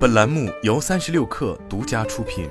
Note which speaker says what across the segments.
Speaker 1: 本栏目由三十六氪独家出品。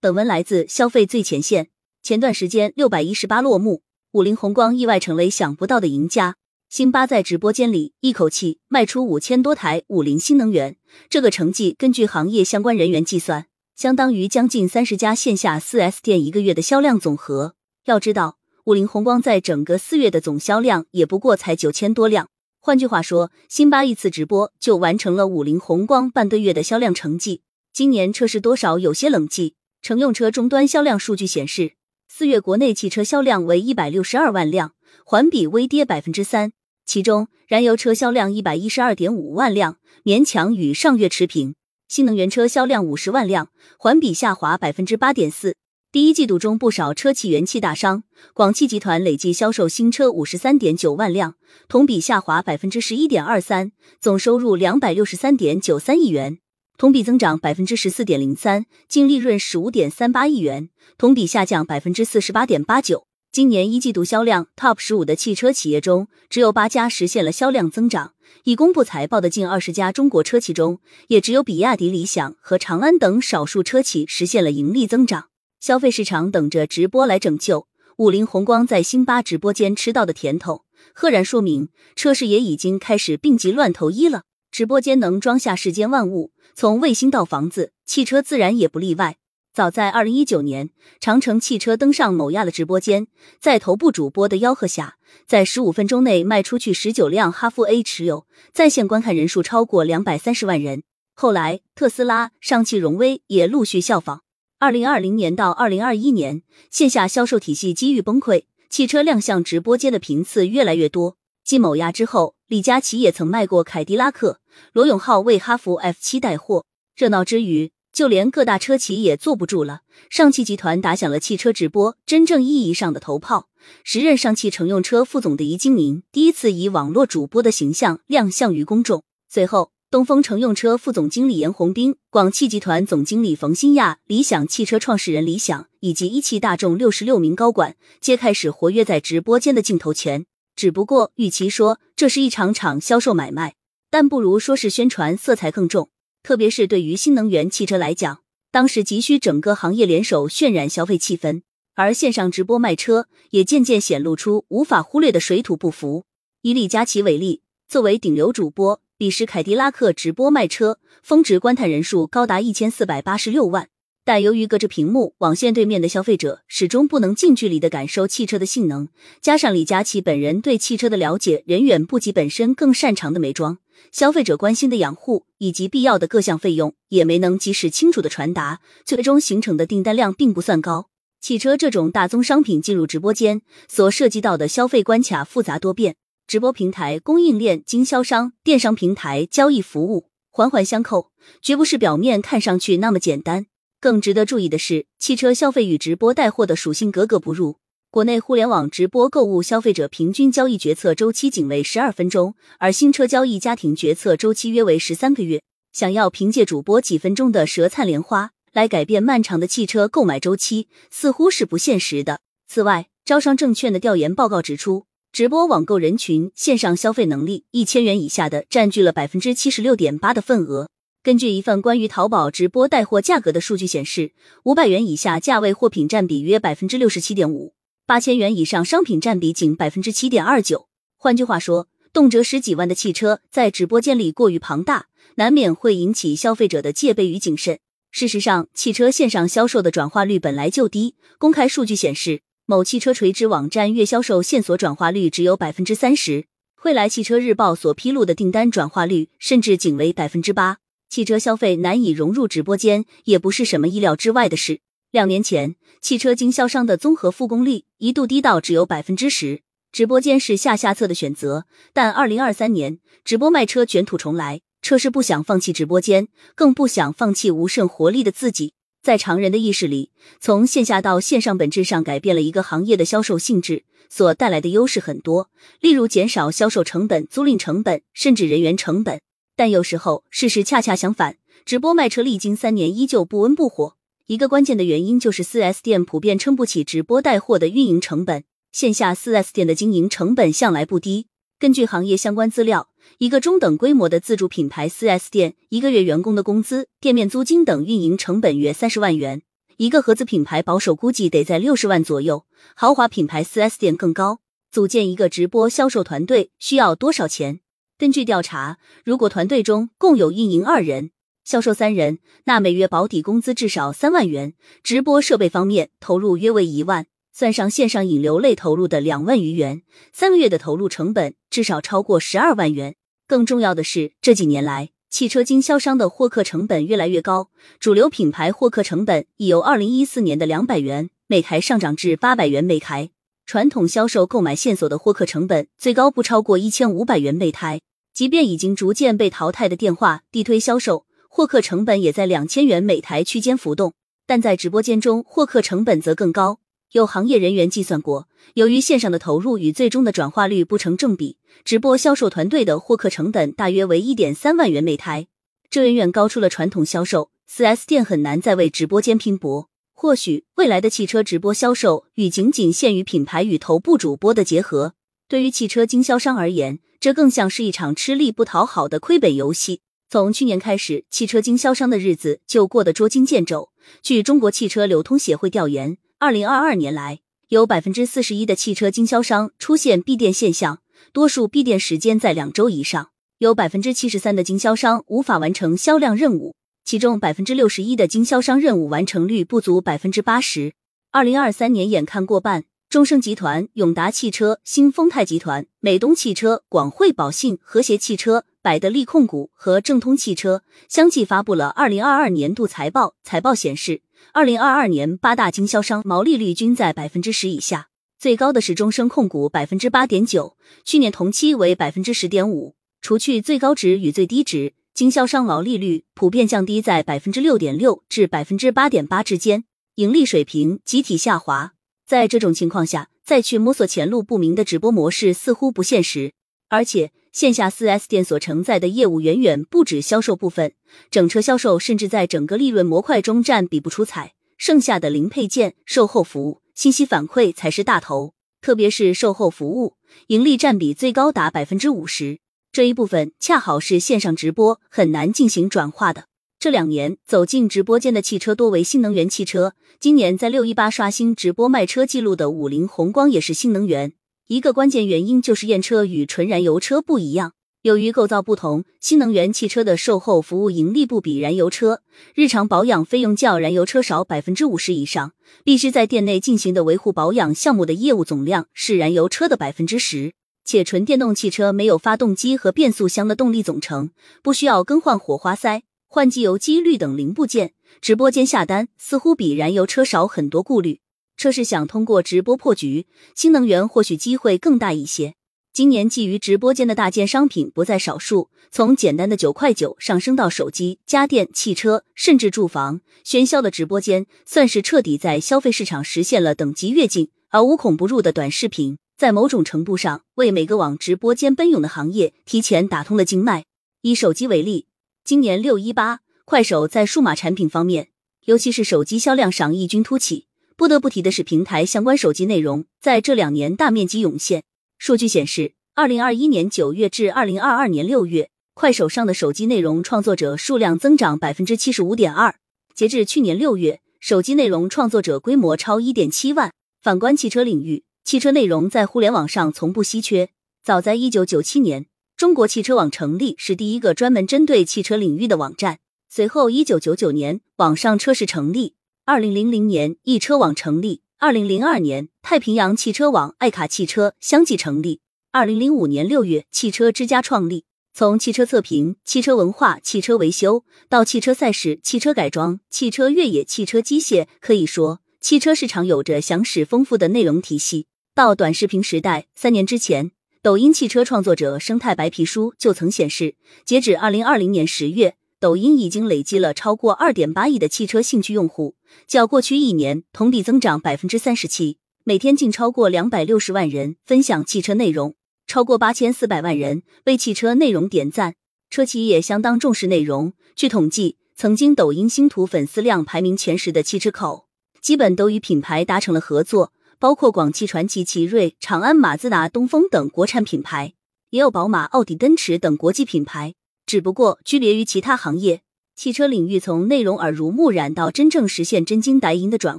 Speaker 2: 本文来自消费最前线。前段时间六百一十八落幕，五菱宏光意外成为想不到的赢家。辛巴在直播间里一口气卖出五千多台五菱新能源，这个成绩根据行业相关人员计算，相当于将近三十家线下四 S 店一个月的销量总和。要知道，五菱宏光在整个四月的总销量也不过才九千多辆。换句话说，辛巴一次直播就完成了五菱宏光半个月的销量成绩。今年车市多少有些冷寂。乘用车终端销量数据显示，四月国内汽车销量为一百六十二万辆，环比微跌百分之三。其中，燃油车销量一百一十二点五万辆，勉强与上月持平；新能源车销量五十万辆，环比下滑百分之八点四。第一季度中，不少车企元气大伤。广汽集团累计销售新车五十三点九万辆，同比下滑百分之十一点二三，总收入两百六十三点九三亿元，同比增长百分之十四点零三，净利润十五点三八亿元，同比下降百分之四十八点八九。今年一季度销量 TOP 十五的汽车企业中，只有八家实现了销量增长。已公布财报的近二十家中国车企中，也只有比亚迪、理想和长安等少数车企实现了盈利增长。消费市场等着直播来拯救。五菱宏光在辛巴直播间吃到的甜头，赫然说明车市也已经开始病急乱投医了。直播间能装下世间万物，从卫星到房子，汽车自然也不例外。早在二零一九年，长城汽车登上某亚的直播间，在头部主播的吆喝下，在十五分钟内卖出去十九辆哈弗 A，持有在线观看人数超过两百三十万人。后来，特斯拉、上汽荣威也陆续效仿。二零二零年到二零二一年，线下销售体系机遇崩溃，汽车亮相直播间的频次越来越多。继某亚之后，李佳琦也曾卖过凯迪拉克，罗永浩为哈弗 F 七带货。热闹之余，就连各大车企也坐不住了。上汽集团打响了汽车直播真正意义上的头炮。时任上汽乘用车副总的宜金明第一次以网络主播的形象亮相于公众。随后。东风乘用车副总经理严宏斌、广汽集团总经理冯新亚、理想汽车创始人李想以及一汽大众六十六名高管，皆开始活跃在直播间的镜头前。只不过，与其说这是一场场销售买卖，但不如说是宣传色彩更重。特别是对于新能源汽车来讲，当时急需整个行业联手渲染消费气氛，而线上直播卖车也渐渐显露出无法忽略的水土不服。以李佳琦为例，作为顶流主播。彼时，凯迪拉克直播卖车，峰值观看人数高达一千四百八十六万。但由于隔着屏幕，网线对面的消费者始终不能近距离的感受汽车的性能，加上李佳琦本人对汽车的了解远远不及本身更擅长的美妆，消费者关心的养护以及必要的各项费用也没能及时清楚的传达，最终形成的订单量并不算高。汽车这种大宗商品进入直播间所涉及到的消费关卡复杂多变。直播平台、供应链、经销商、电商平台、交易服务环环相扣，绝不是表面看上去那么简单。更值得注意的是，汽车消费与直播带货的属性格格不入。国内互联网直播购物消费者平均交易决策周期仅为十二分钟，而新车交易家庭决策周期约为十三个月。想要凭借主播几分钟的舌灿莲花来改变漫长的汽车购买周期，似乎是不现实的。此外，招商证券的调研报告指出。直播网购人群线上消费能力一千元以下的占据了百分之七十六点八的份额。根据一份关于淘宝直播带货价格的数据显示，五百元以下价位货品占比约百分之六十七点五，八千元以上商品占比仅百分之七点二九。换句话说，动辄十几万的汽车在直播间里过于庞大，难免会引起消费者的戒备与谨慎。事实上，汽车线上销售的转化率本来就低，公开数据显示。某汽车垂直网站月销售线索转化率只有百分之三十，未来汽车日报所披露的订单转化率甚至仅为百分之八。汽车消费难以融入直播间，也不是什么意料之外的事。两年前，汽车经销商的综合复工率一度低到只有百分之十，直播间是下下策的选择。但二零二三年，直播卖车卷土重来，车市不想放弃直播间，更不想放弃无甚活力的自己。在常人的意识里，从线下到线上，本质上改变了一个行业的销售性质，所带来的优势很多，例如减少销售成本、租赁成本，甚至人员成本。但有时候事实恰恰相反，直播卖车历经三年依旧不温不火。一个关键的原因就是四 S 店普遍撑不起直播带货的运营成本，线下四 S 店的经营成本向来不低，根据行业相关资料，一个中等规模的自主品牌四 S 店，一个月员工的工资、店面租金等运营成本约三十万元。一个合资品牌保守估计得在六十万左右，豪华品牌四 S 店更高。组建一个直播销售团队需要多少钱？根据调查，如果团队中共有运营二人、销售三人，那每月保底工资至少三万元。直播设备方面投入约为一万。算上线上引流类投入的两万余元，三个月的投入成本至少超过十二万元。更重要的是，这几年来，汽车经销商的获客成本越来越高，主流品牌获客成本已由二零一四年的两百元每台上涨至八百元每台。传统销售购买线索的获客成本最高不超过一千五百元每台，即便已经逐渐被淘汰的电话地推销售，获客成本也在两千元每台区间浮动。但在直播间中，获客成本则更高。有行业人员计算过，由于线上的投入与最终的转化率不成正比，直播销售团队的获客成本大约为一点三万元每台，这远远高出了传统销售。四 S 店很难再为直播间拼搏。或许未来的汽车直播销售与仅仅限于品牌与头部主播的结合，对于汽车经销商而言，这更像是一场吃力不讨好的亏本游戏。从去年开始，汽车经销商的日子就过得捉襟见肘。据中国汽车流通协会调研。二零二二年来，有百分之四十一的汽车经销商出现闭店现象，多数闭店时间在两周以上。有百分之七十三的经销商无法完成销量任务，其中百分之六十一的经销商任务完成率不足百分之八十。二零二三年眼看过半，中升集团、永达汽车、新丰泰集团、美东汽车、广汇宝信、和谐汽车、百得利控股和正通汽车相继发布了二零二二年度财报。财报显示。二零二二年八大经销商毛利率均在百分之十以下，最高的是中升控股百分之八点九，去年同期为百分之十点五。除去最高值与最低值，经销商毛利率普遍降低在百分之六点六至百分之八点八之间，盈利水平集体下滑。在这种情况下，再去摸索前路不明的直播模式似乎不现实，而且。线下四 S 店所承载的业务远远不止销售部分，整车销售甚至在整个利润模块中占比不出彩，剩下的零配件、售后服务、信息反馈才是大头。特别是售后服务，盈利占比最高达百分之五十，这一部分恰好是线上直播很难进行转化的。这两年走进直播间的汽车多为新能源汽车，今年在六一八刷新直播卖车记录的五菱宏光也是新能源。一个关键原因就是验车与纯燃油车不一样，由于构造不同，新能源汽车的售后服务盈利不比燃油车，日常保养费用较燃油车少百分之五十以上，必须在店内进行的维护保养项目的业务总量是燃油车的百分之十，且纯电动汽车没有发动机和变速箱的动力总成，不需要更换火花塞、换机油机滤等零部件，直播间下单似乎比燃油车少很多顾虑。车是想通过直播破局，新能源或许机会更大一些。今年基于直播间的大件商品不在少数，从简单的九块九上升到手机、家电、汽车，甚至住房，喧嚣的直播间算是彻底在消费市场实现了等级跃进。而无孔不入的短视频，在某种程度上为每个往直播间奔涌的行业提前打通了经脉。以手机为例，今年六一八，快手在数码产品方面，尤其是手机销量上异军突起。不得不提的是，平台相关手机内容在这两年大面积涌现。数据显示，二零二一年九月至二零二二年六月，快手上的手机内容创作者数量增长百分之七十五点二。截至去年六月，手机内容创作者规模超一点七万。反观汽车领域，汽车内容在互联网上从不稀缺。早在一九九七年，中国汽车网成立，是第一个专门针对汽车领域的网站。随后，一九九九年，网上车市成立。二零零零年，易车网成立；二零零二年，太平洋汽车网、爱卡汽车相继成立；二零零五年六月，汽车之家创立。从汽车测评、汽车文化、汽车维修到汽车赛事、汽车改装、汽车越野、汽车机械，可以说汽车市场有着详实丰富的内容体系。到短视频时代，三年之前，抖音汽车创作者生态白皮书就曾显示，截止二零二零年十月。抖音已经累积了超过二点八亿的汽车兴趣用户，较过去一年同比增长百分之三十七。每天竟超过两百六十万人分享汽车内容，超过八千四百万人为汽车内容点赞。车企也相当重视内容。据统计，曾经抖音星图粉丝量排名前十的汽车口，基本都与品牌达成了合作，包括广汽传祺、奇瑞、长安、马自达、东风等国产品牌。也有宝马、奥迪、奔驰等国际品牌。只不过，区别于其他行业，汽车领域从内容耳濡目染到真正实现真金白银的转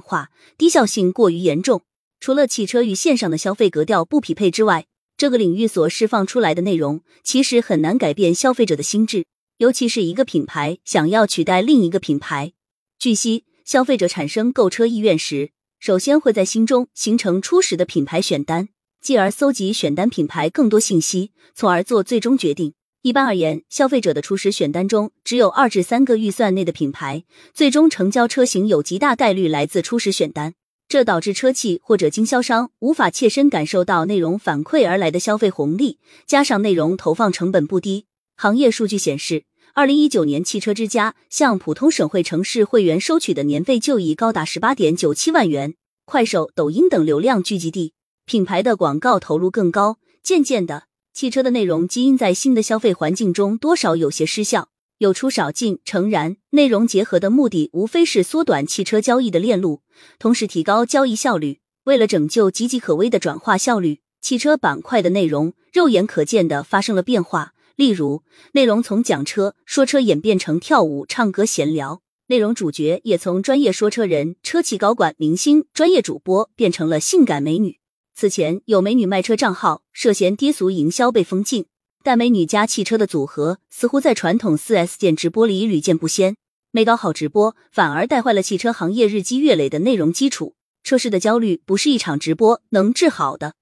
Speaker 2: 化，低效性过于严重。除了汽车与线上的消费格调不匹配之外，这个领域所释放出来的内容，其实很难改变消费者的心智。尤其是一个品牌想要取代另一个品牌。据悉，消费者产生购车意愿时，首先会在心中形成初始的品牌选单，继而搜集选单品牌更多信息，从而做最终决定。一般而言，消费者的初始选单中只有二至三个预算内的品牌，最终成交车型有极大概率来自初始选单。这导致车企或者经销商无法切身感受到内容反馈而来的消费红利，加上内容投放成本不低。行业数据显示，二零一九年汽车之家向普通省会城市会员收取的年费就已高达十八点九七万元。快手、抖音等流量聚集地，品牌的广告投入更高。渐渐的，汽车的内容基因在新的消费环境中多少有些失效。有出少进，诚然，内容结合的目的无非是缩短汽车交易的链路，同时提高交易效率。为了拯救岌岌可危的转化效率，汽车板块的内容肉眼可见的发生了变化。例如，内容从讲车、说车演变成跳舞、唱歌、闲聊；内容主角也从专业说车人、车企高管、明星、专业主播变成了性感美女。此前有美女卖车账号涉嫌低俗营销被封禁。但美女加汽车的组合似乎在传统四 S 店直播里屡见不鲜，没搞好直播，反而带坏了汽车行业日积月累的内容基础。车市的焦虑不是一场直播能治好的。